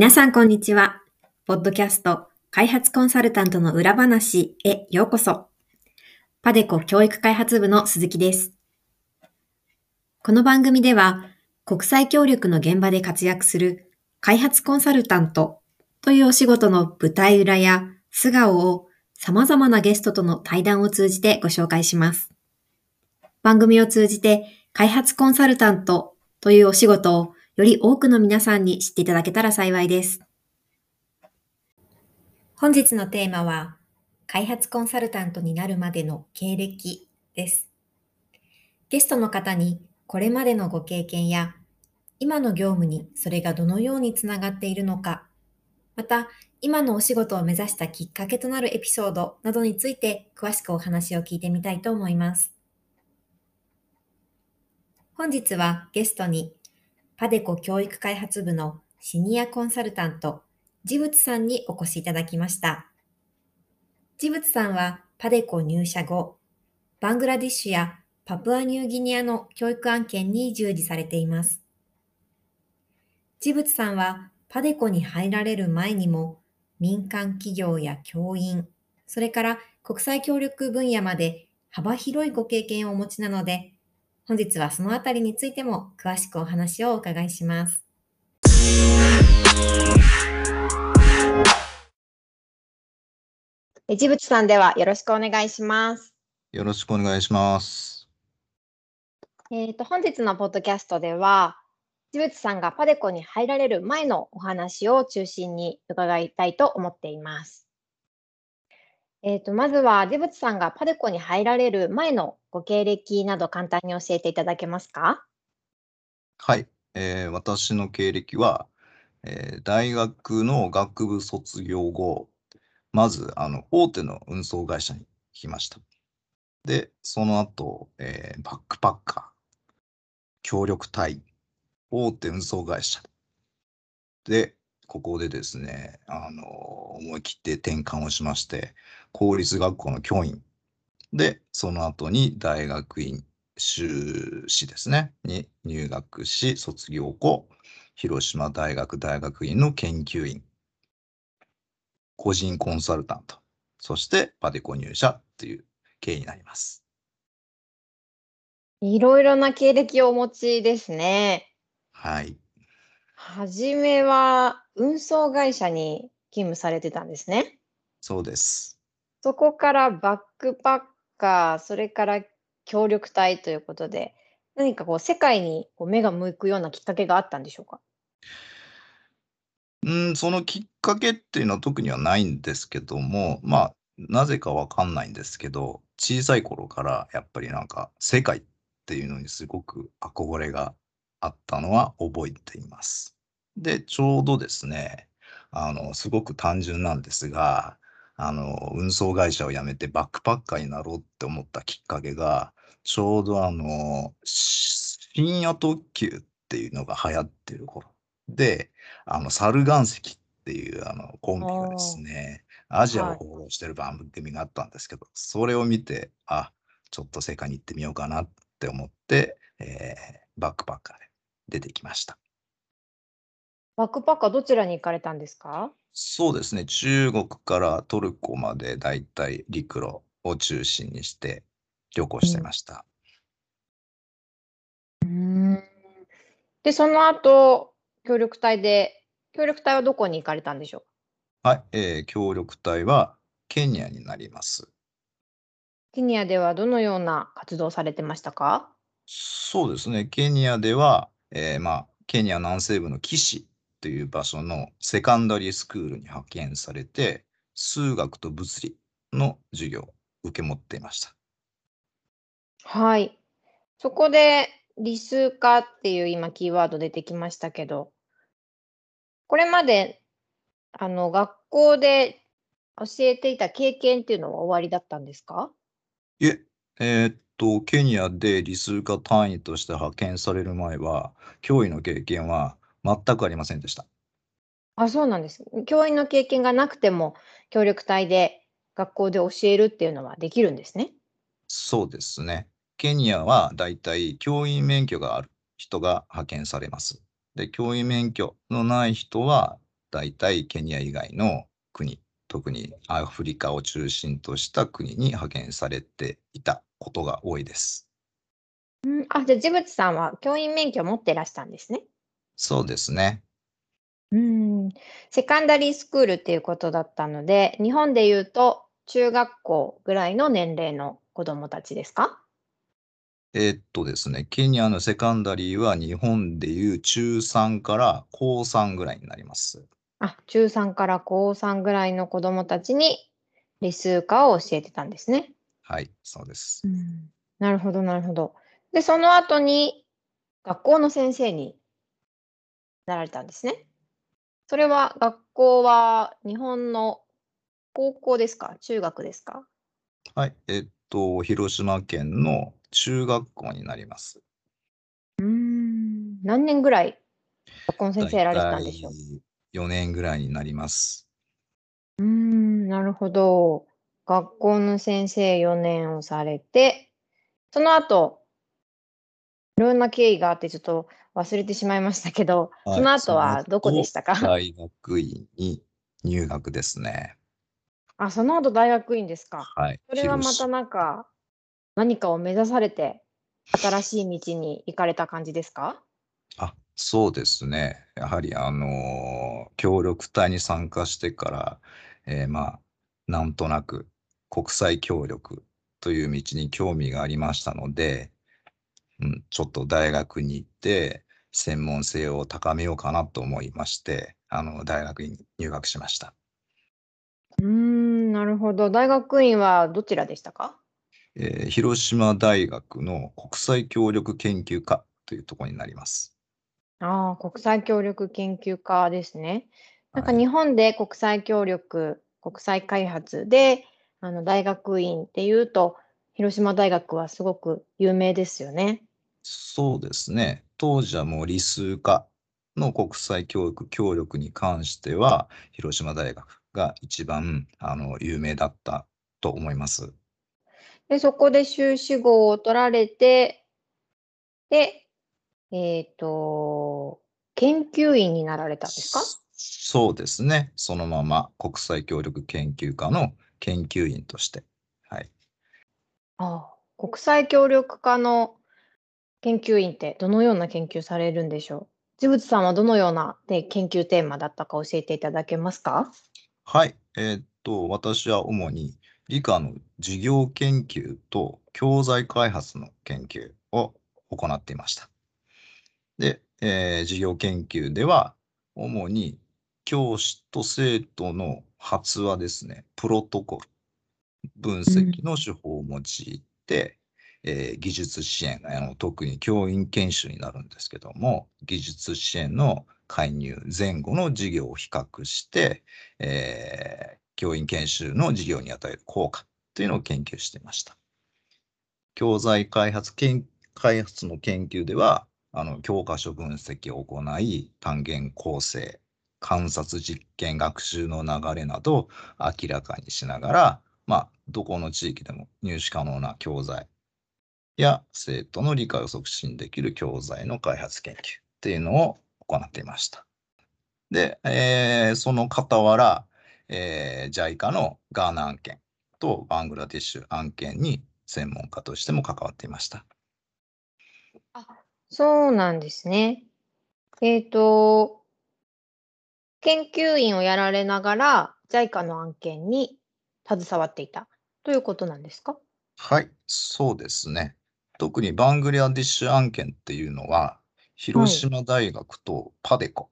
皆さんこんにちは。ポッドキャスト開発コンサルタントの裏話へようこそ。パデコ教育開発部の鈴木です。この番組では国際協力の現場で活躍する開発コンサルタントというお仕事の舞台裏や素顔を様々なゲストとの対談を通じてご紹介します。番組を通じて開発コンサルタントというお仕事をより多くの皆さんに知っていただけたら幸いです。本日のテーマは開発コンサルタントになるまでの経歴です。ゲストの方にこれまでのご経験や今の業務にそれがどのようにつながっているのか、また今のお仕事を目指したきっかけとなるエピソードなどについて詳しくお話を聞いてみたいと思います。本日はゲストにパデコ教育開発部のシニアコンサルタント、ジブツさんにお越しいただきました。ジブツさんはパデコ入社後、バングラディッシュやパプアニューギニアの教育案件に従事されています。ジブツさんはパデコに入られる前にも民間企業や教員、それから国際協力分野まで幅広いご経験をお持ちなので、本日はそのあたりについても詳しくお話をお伺いします。ジブツさんではよろしくお願いします。よろしくお願いします。えっ、と、本日のポッドキャストでは、ジブツさんがパデコに入られる前のお話を中心に伺いたいと思っています。えっ、と、まずはジブツさんがパデコに入られる前のご経歴など簡単に教えていただけますか？はい、えー私の経歴は、えー大学の学部卒業後、まずあの大手の運送会社に来ました。で、その後、えーバックパッカー、協力隊、大手運送会社。で、ここでですね、あの思い切って転換をしまして、公立学校の教員。で、その後に大学院、修士ですね、に入学し、卒業後、広島大学大学院の研究員、個人コンサルタント、そしてパデコ入社という経緯になります。いろいろな経歴をお持ちですね。はい。はじめは運送会社に勤務されてたんですね。そうです。そこからバックパッカー、それから協力隊ということで、何かこう世界にこう目が向くようなきっかけがあったんでしょうか？うん、そのきっかけっていうのは特にはないんですけども、まあ、なぜかわかんないんですけど、小さい頃からやっぱりなんか世界っていうのにすごく憧れがあったのは覚えています。で、ちょうどですね、あの、すごく単純なんですが、あの、運送会社を辞めてバックパッカーになろうって思ったきっかけが、ちょうどあの、し深夜特急っていうのが流行ってる頃で、あの、猿岩石っていうあのコンビがですね、アジアをはい放浪してる番組があったんですけど、それを見て、あ、ちょっと世界に行ってみようかなって思って、えーバックパッカーで出てきました。バックパッカーどちらに行かれたんですか？そうですね、中国からトルコまでだいたい陸路を中心にして旅行してました。で、その後、協力隊で、協力隊はどこに行かれたんでしょう？はい、えー協力隊はケニアになります。ケニアではどのような活動をされてましたか？そうですね。ケニアでは、えーまあ、ケニア南西部のキシという場所のセカンダリースクールに派遣されて、数学と物理の授業を受け持っていました。はい。そこで理数化っていう今キーワード出てきましたけど、これまであの、学校で教えていた経験っていうのは終わりだったんですか？いえ、えーっと、ケニアで理数科単位として派遣される前は、教員の経験は全くありませんでした。あ、そうなんです。教員の経験がなくても、協力隊で学校で教えるっていうのはできるんですね。そうですね。ケニアはだいたい教員免許がある人が派遣されます。で、教員免許のない人は、だいたいケニア以外の国、特にアフリカを中心とした国に派遣されていたことが多いです。うん、あ、じゃあ、ジブツさんは教員免許を持ってらしたんですね。そうですね。うん、セカンダリースクールっていうことだったので、日本で言うと中学校ぐらいの年齢の子どもたちですか？えーっとですね、ケニアのセカンダリーは日本でいう中3から高3ぐらいになります。あ、中3から高3ぐらいの子どもたちに理数科を教えてたんですね。はい、そうです。なるほど、なるほど。で、その後に学校の先生になられたんですね。それは学校は日本の高校ですか？中学ですか？はい、えーっと、広島県の中学校になります。うーん、何年ぐらい学校の先生やられてたんでしょう？4年ぐらいになります。うーん、なるほど。学校の先生4年をされて、その後、いろんな経緯があってちょっと忘れてしまいましたけど、はいその後はどこでしたか？大学院に入学ですね。あ、その後大学院ですか。はい。それはまたなんか、何かを目指されて、新しい道に行かれた感じですか？あ、そうですね。やはり、あのー協力隊に参加してから、えーまあ、なんとなく国際協力という道に興味がありましたので、うん、ちょっと大学に行って、専門性を高めようかなと思いまして、あの、大学に入学しました。うーん、なるほど。大学院はどちらでしたか？えー広島大学の国際協力研究科というところになります。ああ、国際協力研究科ですね。なんかはい日本で国際協力、国際開発で、あの大学院っていうと、広島大学はすごく有名ですよね。そうですね。当時はもう理数科の国際教育協力に関しては、広島大学が一番あの有名だったと思います。で、そこで修士号を取られて、で、えっと、研究員になられたんですか？そうですね。そのまま国際協力研究科の研究員として。はい。ああ、国際協力科の研究員ってどのような研究されるんでしょう？ジブツさんはどのような、ね、研究テーマだったか教えていただけますか？はい。えーっと、私は主に理科の授業研究と教材開発の研究を行っていました。で、えー授業研究では、主に教師と生徒の発話ですね、プロトコル、分析の手法を用いて、えー技術支援あの、特に教員研修になるんですけども、技術支援の介入前後の授業を比較して、えー教員研修の授業に与える効果というのを研究していました。教材開発研開発の研究では、あの教科書分析を行い、単元構成、観察実験、学習の流れなど明らかにしながら、まあ、どこの地域でも入手可能な教材や生徒の理解を促進できる教材の開発研究っていうのを行っていました。で、えーその傍ら、えー JICA のガーナ案件とバングラディッシュ案件に専門家としても関わっていました。そうなんですね。えっと、研究員をやられながら JICA の案件に携わっていたということなんですか？はい、そうですね。特にバングラディッシュ案件っていうのは、広島大学とパデコ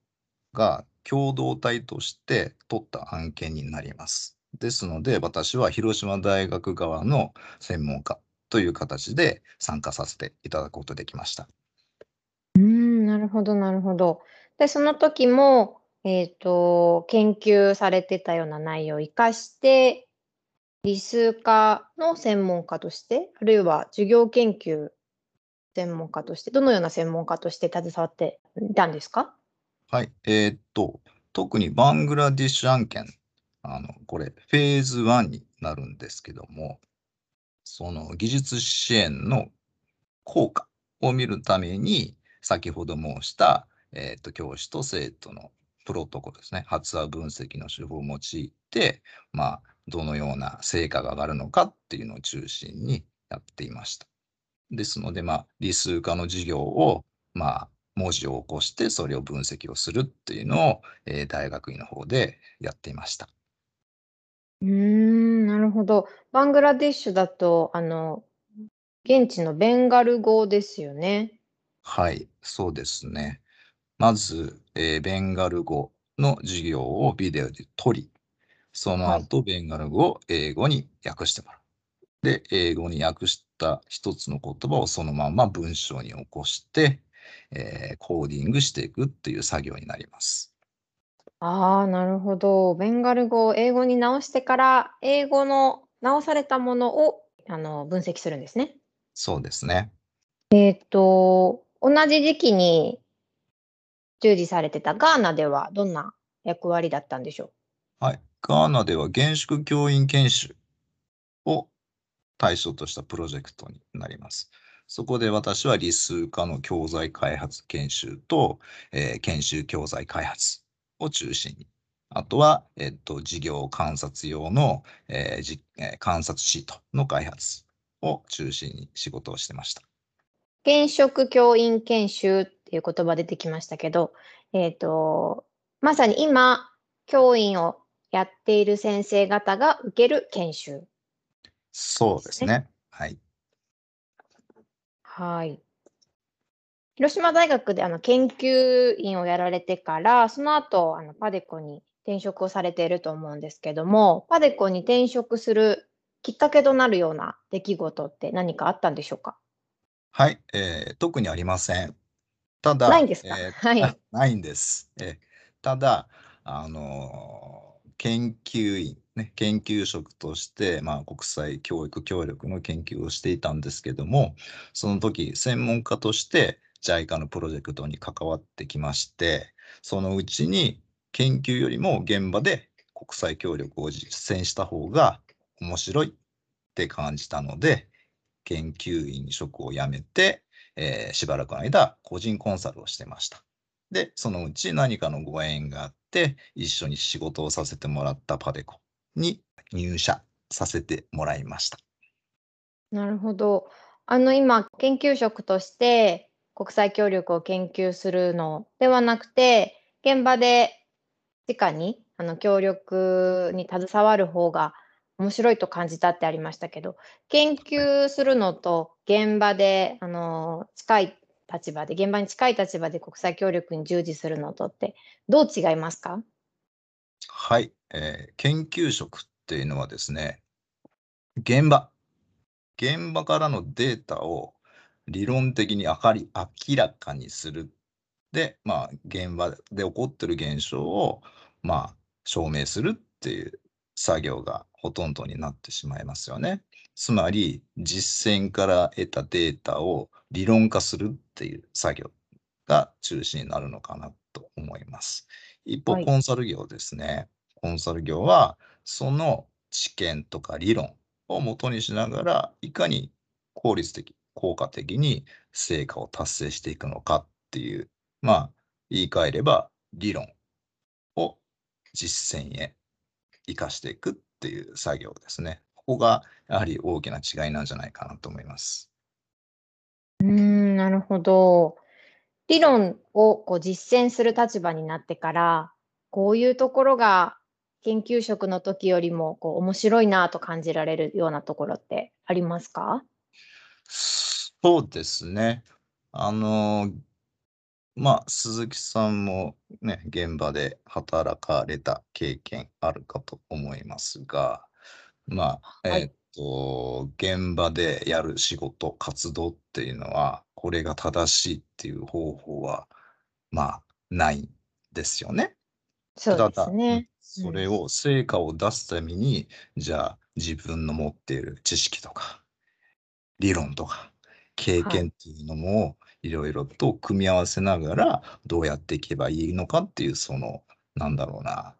が共同体として取った案件になります。ですので、私は広島大学側の専門家という形で参加させていただくことできました。なるほど、なるほど。で、その時も、えっ、と、研究されてたような内容を生かして、理数科の専門家として、あるいは授業研究専門家として、どのような専門家として携わっていたんですか？はい。えーっと、特にバングラディッシュ案件、あの、これ、フェーズ1になるんですけども、その技術支援の効果を見るために、先ほど申した、えーっと、教師と生徒のプロトコルですね、発話分析の手法を用いて、まあ、どのような成果が上がるのかっていうのを中心にやっていました。ですので、まあ、理数科の授業を、まあ、文字を起こして、それを分析をするっていうのを、えー大学院の方でやっていました。うん、なるほど。バングラディッシュだと、あの、現地のベンガル語ですよね。はい、そうですね。まず、えーベンガル語の授業をビデオで撮り、そのはい後、ベンガル語を英語に訳してもらう。で、英語に訳した一つの言葉をそのまま文章に起こして、えーコーディングしていくっていう作業になります。ああ、なるほど。ベンガル語を英語に直してから、英語の直されたものをあの分析するんですね。そうですね。えっと、同じ時期に従事されてたガーナではどんな役割だったんでしょう？はい。ガーナでは現縮教員研修を対象としたプロジェクトになります。そこで私は理数科の教材開発研修と、えー研修教材開発を中心に、あとは、えっと、事業観察用の、えーじえー観察シートの開発を中心に仕事をしてました。現職教員研修っていう言葉出てきましたけど、えっと、まさに今、教員をやっている先生方が受ける研修。そうですね。はい。はい。広島大学であの研究員をやられてから、その後あのパデコに転職をされていると思うんですけども、パデコに転職するきっかけとなるような出来事って何かあったんでしょうか？はい、えー特にありません。ただ、ないんですか？えー はいあ ないんです。えーただ、あのー研究員、ね、研究職として、まあ、国際教育協力の研究をしていたんですけども、その時、専門家として JICA のプロジェクトに関わってきまして、そのうちに研究よりも現場で国際協力を実践した方が面白いって感じたので、研究員職を辞めて、えーしばらくの間、個人コンサルをしてました。で、そのうち何かのご縁があって、一緒に仕事をさせてもらったパデコに入社させてもらいました。なるほど。あの今、研究職として国際協力を研究するのではなくて、現場で直にあの協力に携わる方が面白いと感じたってありましたけど、研究するのと現場であの近い立場で、現場に近い立場で国際協力に従事するのとってどう違いますか？はい、えー研究職っていうのはですね、現場、現場からのデータを理論的に明かり明らかにする。で、まあ、現場で起こってる現象を、まあ、証明するっていう作業がほとんどになってしまいますよね。つまり、実践から得たデータを理論化するっていう作業が中心になるのかなと思います。一方、はいコンサル業ですね。コンサル業は、その知見とか理論を元にしながら、いかに効率的、効果的に成果を達成していくのかっていう、まあ、言い換えれば、理論を実践へ生かしていくっていう作業ですね。ここがやはり大きな違いなんじゃないかなと思います。うーん、なるほど。理論をこう実践する立場になってから、こういうところが研究職の時よりもこう面白いなと感じられるようなところってありますか？そうですね。あの、まあ、鈴木さんもね、現場で働かれた経験あるかと思いますが、まあ、はいえっと、現場でやる仕事、活動っていうのは、これが正しいっていう方法は、まあ、ないんですよね。そうですね。それを成果を出すために、じゃあ自分の持っている知識とか理論とか経験っていうのもいろいろと組み合わせながらどうやっていけばいいのかっていうそのなんだろうな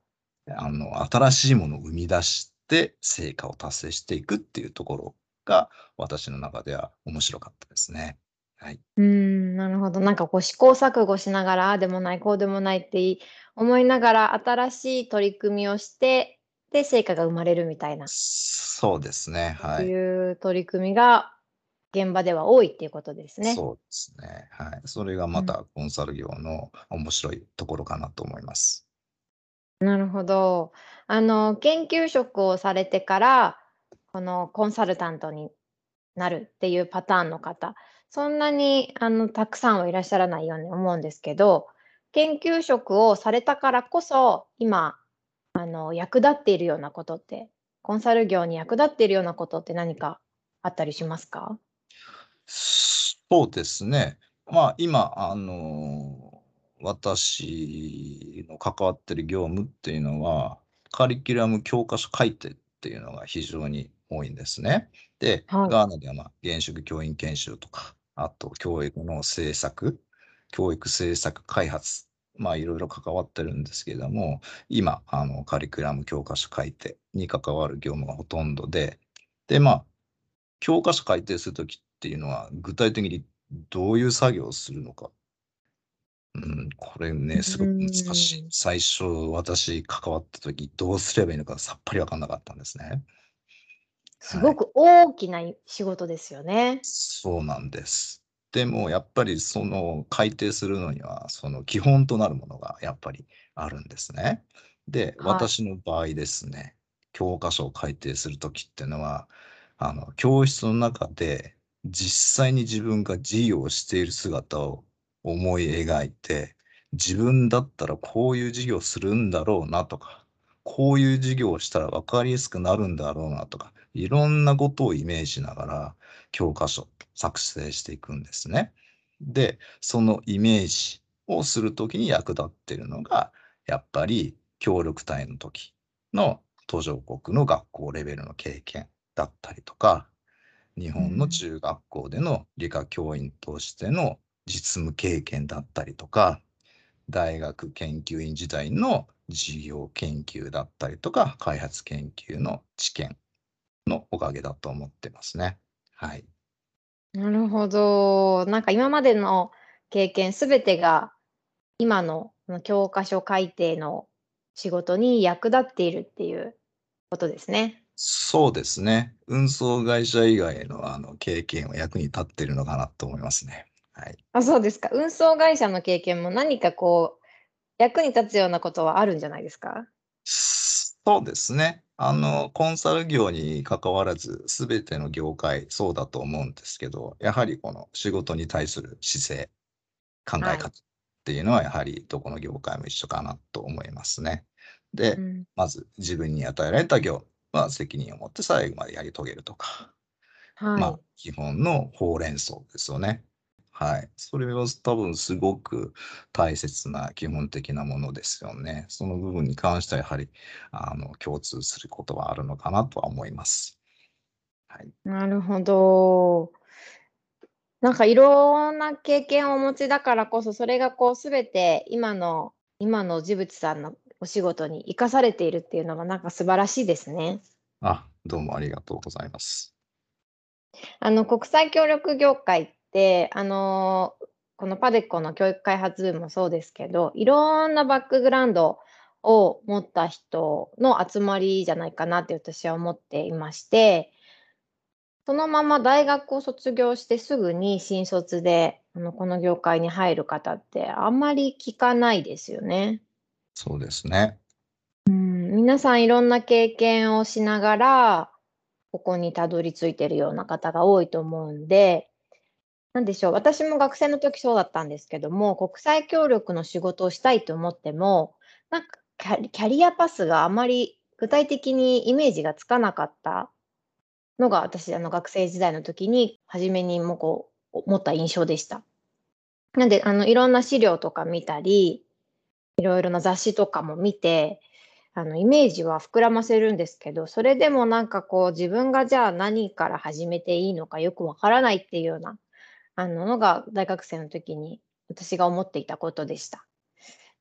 あの新しいものを生み出して成果を達成していくっていうところが私の中では面白かったですね。はい。うん、なるほど。なんかこう試行錯誤しながら、ああでもない、こうでもないって思いながら、新しい取り組みをして、で、成果が生まれるみたいな。そうですね。はい。いう取り組みが現場では多いっていうことですね。そうですね。はい。それがまたコンサル業の面白いところかなと思います。なるほど。あの、研究職をされてから、このコンサルタントになるっていうパターンの方、そんなにあのたくさんはいらっしゃらないように思うんですけど、研究職をされたからこそ、今、あの役立っているようなことって、コンサル業に役立っているようなことって何かあったりしますか？そうですね。まあ、今、あの、私の関わってる業務っていうのは、カリキュラム教科書改定っていうのが非常に多いんですね。で、はい、ガーナでは、まあ、現職教員研修とか、あと教育の政策、教育政策開発、まあいろいろ関わってるんですけれども、今、あのカリキュラム教科書改定に関わる業務がほとんどで、で、まあ、教科書改定するときっていうのは、具体的にどういう作業をするのか。うん、これね、すごく難しい。最初、私関わったとき、どうすればいいのかさっぱり分かんなかったんですね。すごく大きな仕事ですよね。そうなんです。でもやっぱりその改定するのにはその基本となるものがやっぱりあるんですね。で、はい、私の場合ですね、教科書を改定するときっていうのは、あの教室の中で実際に自分が授業をしている姿を思い描いて、自分だったらこういう授業するんだろうなとか、こういう授業をしたら分かりやすくなるんだろうなとか、いろんなことをイメージしながら教科書作成していくんですね。で、そのイメージをするときに役立っているのが、やっぱり協力隊の時の途上国の学校レベルの経験だったりとか、日本の中学校での理科教員としての実務経験だったりとか、大学研究員時代の事業研究だったりとか、開発研究の知見のおかげだと思ってますね。はい。なるほど。なんか今までの経験すべてが今の教科書改定の仕事に役立っているっていうことですね。そうですね。運送会社以外のあの経験は役に立っているのかなと思いますね。はい。あ、そうですか。運送会社の経験も何かこう役に立つようなことはあるんじゃないですか？そうですね。あの、コンサル業に関わらず、すべての業界、そうだと思うんですけど、やはりこの仕事に対する姿勢、考え方っていうのは、やはりどこの業界も一緒かなと思いますね。で、うん、まず自分に与えられた業は責任を持って最後までやり遂げるとか、はい、まあ、基本のほうれん草ですよね。はい。それは多分すごく大切な基本的なものですよね。その部分に関してはやはりあの共通することはあるのかなとは思います。はい。なるほど。なんかいろんな経験をお持ちだからこそ、それがこうすべて今の今のジブチさんのお仕事に生かされているっていうのがなんか素晴らしいですね。あ、どうもありがとうございます。あの国際協力業界、あのこのパデコの教育開発部もそうですけど、いろんなバックグラウンドを持った人の集まりじゃないかなって私は思っていまして、そのまま大学を卒業してすぐに新卒であのこの業界に入る方ってあんまり聞かないですよね。そうですね。うん、皆さんいろんな経験をしながらここにたどり着いてるような方が多いと思うんで、なんでしょう、私も学生の時そうだったんですけども、国際協力の仕事をしたいと思っても、なんかキャリアパスがあまり具体的にイメージがつかなかったのが、私、あの学生時代の時に初めにもこう持った印象でした。なんで、あのいろんな資料とか見たり、いろいろな雑誌とかも見て、あのイメージは膨らませるんですけど、それでもなんかこう自分がじゃあ何から始めていいのかよくわからないっていうようなあののが大学生の時に私が思っていたことでした。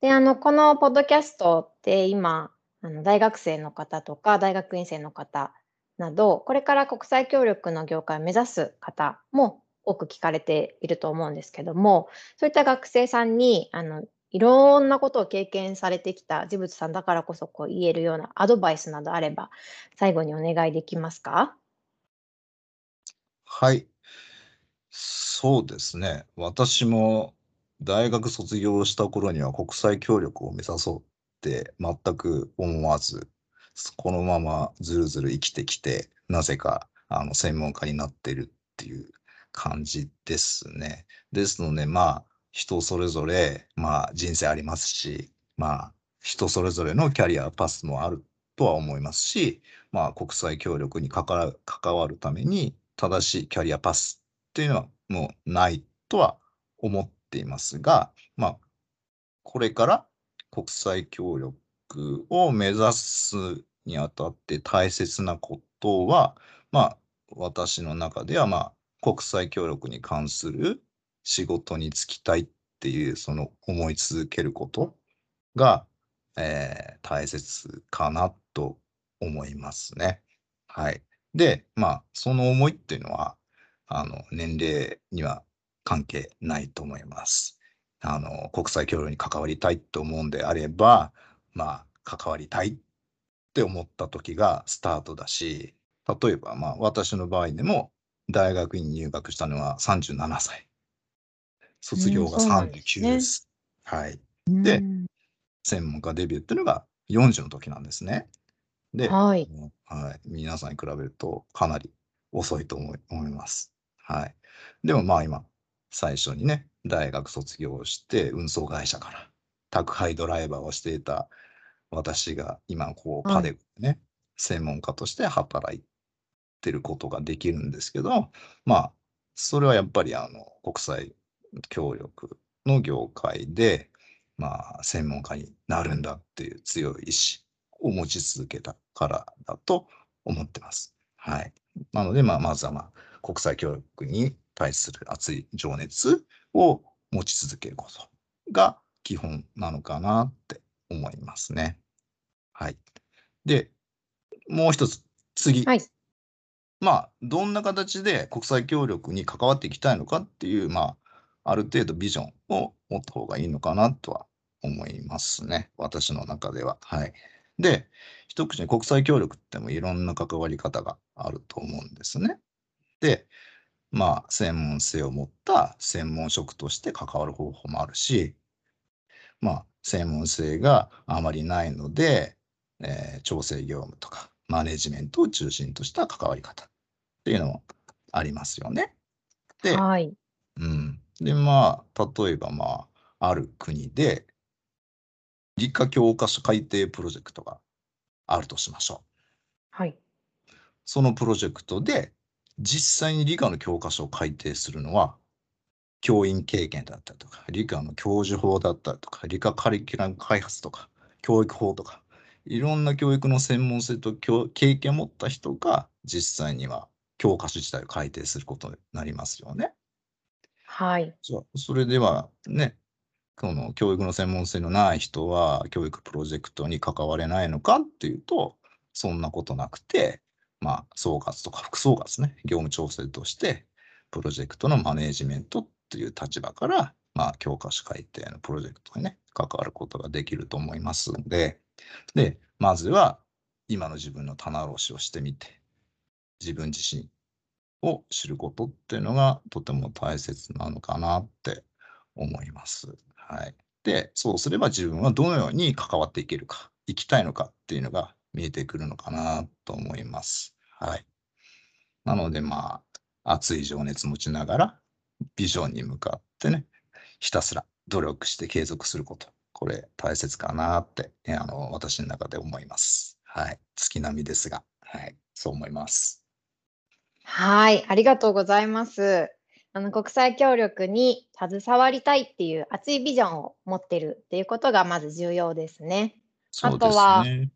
で、あのこのポッドキャストって今あの大学生の方とか大学院生の方など、これから国際協力の業界を目指す方も多く聞かれていると思うんですけども、そういった学生さんにあのいろんなことを経験されてきたジブツさんだからこそこう言えるようなアドバイスなどあれば、最後にお願いできますか？はい。そうですね。私も大学卒業した頃には国際協力を目指そうって全く思わず、このままずるずる生きてきて、なぜかあの専門家になってるっていう感じですね。ですので、まあ、人それぞれ、まあ、人生ありますし、まあ、人それぞれのキャリアパスもあるとは思いますし、まあ、国際協力に関わる関わるために正しいキャリアパスっていうのはもうないとは思っていますが、まあ、これから国際協力を目指すにあたって大切なことは、まあ、私の中では、まあ、国際協力に関する仕事に就きたいっていう、その思い続けることが、えー大切かなと思いますね。はい。で、まあ、その思いっていうのは、あの、年齢には関係ないと思います。あの、国際協力に関わりたいと思うんであれば、まあ、関わりたいって思った時がスタートだし、例えば、まあ、私の場合でも、大学院に入学したのは37歳。卒業がうんそうなんです39ねです。はい。でうん専門家デビューっていうのが40の時なんですね。で、はい。はい、皆さんに比べるとかなり遅いと思い思います。はい。でもまあ今、最初にね、大学卒業して運送会社から宅配ドライバーをしていた私が今こうはいパデコでね、専門家として働いてることができるんですけど、まあ、それはやっぱりあの国際協力の業界で、まあ、専門家になるんだっていう強い意志を持ち続けたからだと思ってます。はい。なので、まあ、まずは、まあ、国際協力に対する熱い情熱を持ち続けることが基本なのかなって思いますね。はい。で、もう一つ、次。はい。まあ、どんな形で国際協力に関わっていきたいのかっていう、まあ、ある程度ビジョンを持った方がいいのかなとは思いますね。私の中では。はい。で、一口に国際協力ってもいろんな関わり方があると思うんですね。で、まあ、専門性を持った専門職として関わる方法もあるし、まあ、専門性があまりないので、えー調整業務とかマネジメントを中心とした関わり方っていうのもありますよね。で、はい。うん。で、まあ、例えば、まあ、ある国で、理科教科書改訂プロジェクトがあるとしましょう。はい。そのプロジェクトで、実際に理科の教科書を改訂するのは、教員経験だったりとか、理科の教授法だったりとか、理科カリキュラム開発とか、教育法とか、いろんな教育の専門性と教経験を持った人が、実際には教科書自体を改訂することになりますよね。はい。じゃ、それではね、この教育の専門性のない人は教育プロジェクトに関われないのかっていうと、そんなことなくて、まあ、総括とか副総括ね、業務調整として、プロジェクトのマネージメントっていう立場から、まあ、教科書改訂のプロジェクトにね、関わることができると思いますので、で、まずは今の自分の棚卸しをしてみて、自分自身を知ることっていうのがとても大切なのかなって思います。はい。で、そうすれば自分はどのように関わっていけるか、生きたいのかっていうのが見えてくるのかなと思います。はい。なので、まあ、熱い情熱持ちながら、ビジョンに向かってね、ひたすら努力して継続すること。これ大切かなって、ねあの、私の中で思います。はい。月並みですが、はい。そう思います。はい。ありがとうございます。あの国際協力に携わりたいっていう熱いビジョンを持ってるっていうことがまず重要ですね。そうですはね。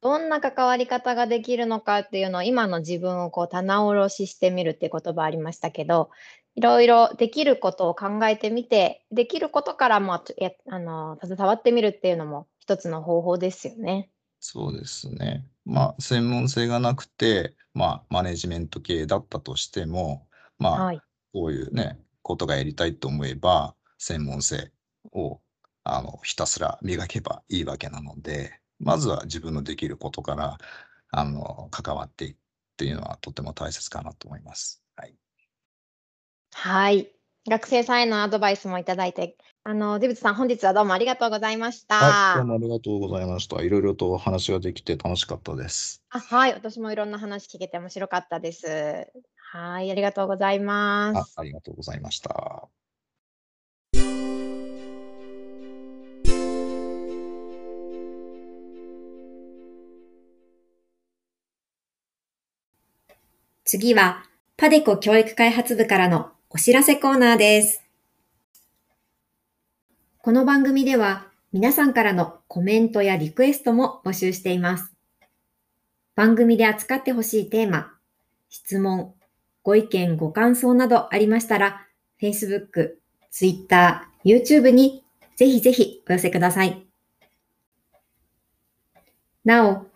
どんな関わり方ができるのかっていうのを今の自分をこう棚卸ししてみるって言葉ありましたけどいろいろできることを考えてみてできることからもやあの携わってみるっていうのも一つの方法ですよね。そうですね。まあ、専門性がなくて、まあ、マネジメント系だったとしても、まあ、はい、こういうね、ことがやりたいと思えば、専門性をあのひたすら磨けばいいわけなので、まずは自分のできることからあの関わっていくっていうのはとても大切かなと思います。はい。はい。学生さんへのアドバイスもいただいて、あの、デブツさん、本日はどうもありがとうございました。はい、どうもありがとうございました。いろいろとお話ができて楽しかったです。あはい、私もいろんな話聞けて面白かったです。はい、ありがとうございます。あありがとうございました。次は、パデコ教育開発部からのお知らせコーナーです。この番組では皆さんからのコメントやリクエストも募集しています。番組で扱ってほしいテーマ、質問、ご意見、ご感想などありましたら、Facebook、Twitter、YouTube にぜひぜひお寄せください。なお、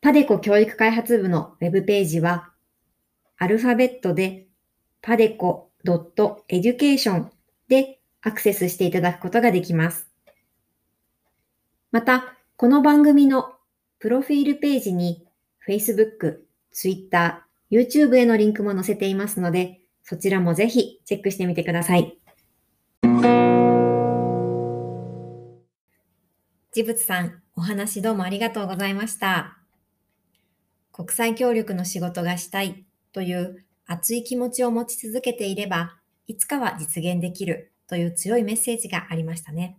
パデコ教育開発部のウェブページは、アルファベットで padeco.education でアクセスしていただくことができます。また、この番組のプロフィールページに Facebook、Twitter、YouTube へのリンクも載せていますので、そちらもぜひチェックしてみてください。ジブツさん、お話どうもありがとうございました。国際協力の仕事がしたいという熱い気持ちを持ち続けていれば、いつかは実現できるという強いメッセージがありましたね。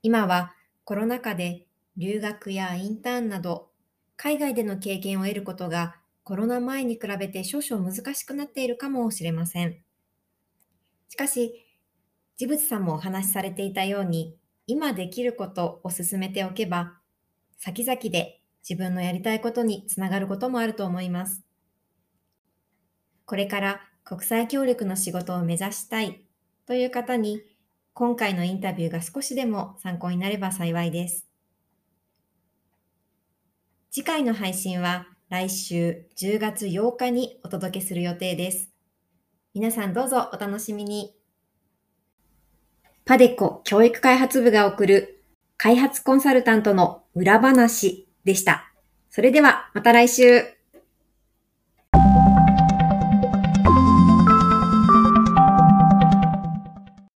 今はコロナ禍で留学やインターンなど海外での経験を得ることがコロナ前に比べて少々難しくなっているかもしれません。しかし、ジブチさんもお話しされていたように、今できることを進めておけば、先々で自分のやりたいことにつながることもあると思います。これから国際協力の仕事を目指したいという方に、今回のインタビューが少しでも参考になれば幸いです。次回の配信は来週10月8日にお届けする予定です。皆さんどうぞお楽しみに。パデコ教育開発部が送る開発コンサルタントの裏話でした。それではまた来週。